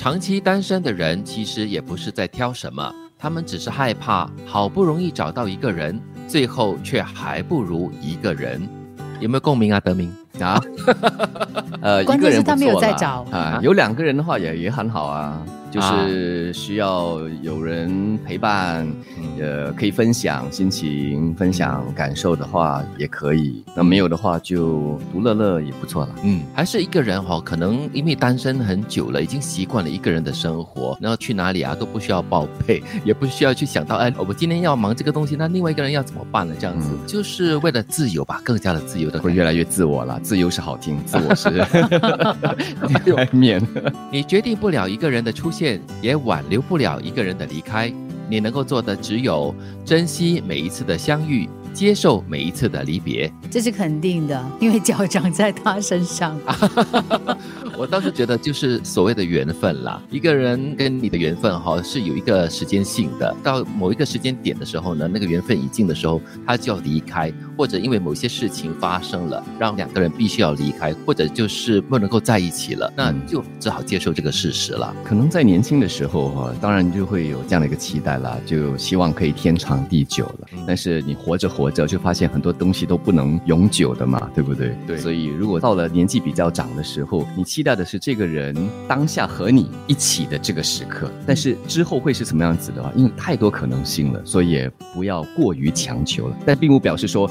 长期单身的人其实也不是在挑什么，他们只是害怕好不容易找到一个人，最后却还不如一个人。有没有共鸣啊，德明 啊？呃，关键是他没有在找啊，有两个人的话也也很好啊。就是需要有人陪伴，呃，可以分享心情、分享感受的话也可以。那没有的话，就独乐乐也不错了。嗯，还是一个人哈，可能因为单身很久了，已经习惯了一个人的生活，然后去哪里啊都不需要报备，也不需要去想到，哎，我今天要忙这个东西，那另外一个人要怎么办呢？这样子，就是为了自由吧，更加的自由的，会越来越自我了。自由是好听，自我是 外面。你决定不了一个人的出现。也挽留不了一个人的离开，你能够做的只有珍惜每一次的相遇，接受每一次的离别。这是肯定的，因为脚长在他身上。我倒是觉得，就是所谓的缘分啦。一个人跟你的缘分哈，是有一个时间性的。到某一个时间点的时候呢，那个缘分已尽的时候，他就要离开，或者因为某些事情发生了，让两个人必须要离开，或者就是不能够在一起了，那就只好接受这个事实了。可能在年轻的时候哈，当然就会有这样的一个期待啦，就希望可以天长地久了。但是你活着活着，就发现很多东西都不能永久的嘛，对不对？对。所以如果到了年纪比较长的时候，你期待。的是这个人当下和你一起的这个时刻，但是之后会是什么样子的话，因为太多可能性了，所以也不要过于强求了。但并不表示说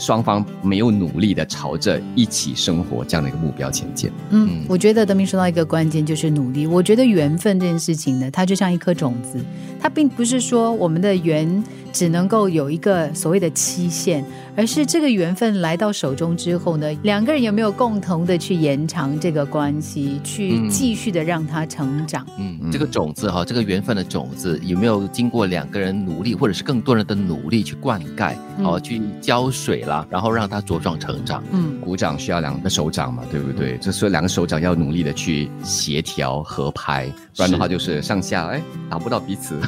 双方没有努力的朝着一起生活这样的一个目标前进。嗯，我觉得德明说到一个关键就是努力。我觉得缘分这件事情呢，它就像一颗种子，它并不是说我们的缘只能够有一个所谓的期限。而是这个缘分来到手中之后呢，两个人有没有共同的去延长这个关系，去继续的让它成长？嗯，这个种子哈，这个缘分的种子有没有经过两个人努力，或者是更多人的努力去灌溉，哦，去浇水啦，然后让他茁壮成长？嗯，鼓掌需要两个手掌嘛，对不对？就说两个手掌要努力的去协调合拍，不然的话就是上下哎打不到彼此。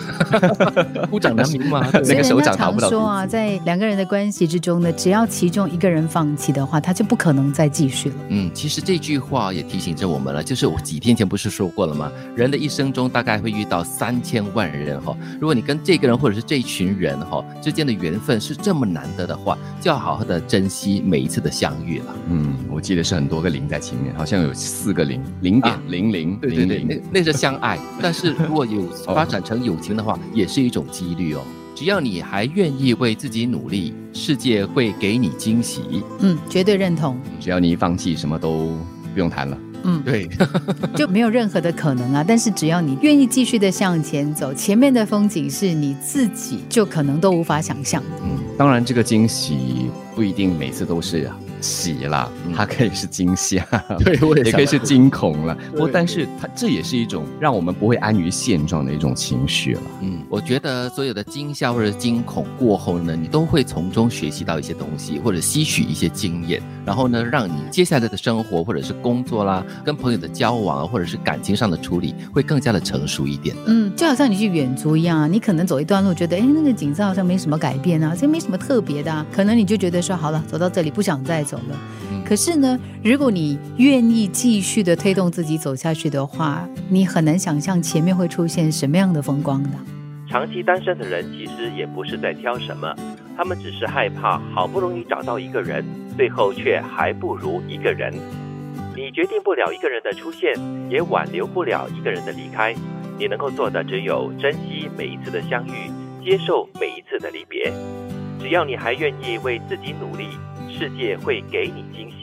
鼓掌难明吗？那个手掌达不到。说啊，在两个人的关系之中。呢只要其中一个人放弃的话，他就不可能再继续了。嗯，其实这句话也提醒着我们了，就是我几天前不是说过了吗？人的一生中大概会遇到三千万人哈，如果你跟这个人或者是这一群人哈之间的缘分是这么难得的话，就要好好好的珍惜每一次的相遇了。嗯，我记得是很多个零在前面，好像有四个零，零点零零，对对对，那那是相爱，但是如果有发展成友情的话，也是一种几率哦。只要你还愿意为自己努力，世界会给你惊喜。嗯，绝对认同。只要你一放弃，什么都不用谈了。嗯，对，就没有任何的可能啊。但是只要你愿意继续的向前走，前面的风景是你自己就可能都无法想象的。嗯，当然这个惊喜不一定每次都是啊。喜了，它可以是惊吓，对，也可以是惊恐了。不过，但是它这也是一种让我们不会安于现状的一种情绪了。嗯，我觉得所有的惊吓或者惊恐过后呢，你都会从中学习到一些东西，或者吸取一些经验，然后呢，让你接下来的生活或者是工作啦，跟朋友的交往啊，或者是感情上的处理，会更加的成熟一点。嗯，就好像你去远足一样啊，你可能走一段路，觉得哎，那个景色好像没什么改变啊，这没什么特别的啊，可能你就觉得说好了，走到这里不想再。走了，可是呢，如果你愿意继续的推动自己走下去的话，你很难想象前面会出现什么样的风光的。长期单身的人其实也不是在挑什么，他们只是害怕好不容易找到一个人，最后却还不如一个人。你决定不了一个人的出现，也挽留不了一个人的离开，你能够做的只有珍惜每一次的相遇，接受每一次的离别。只要你还愿意为自己努力。世界会给你惊喜。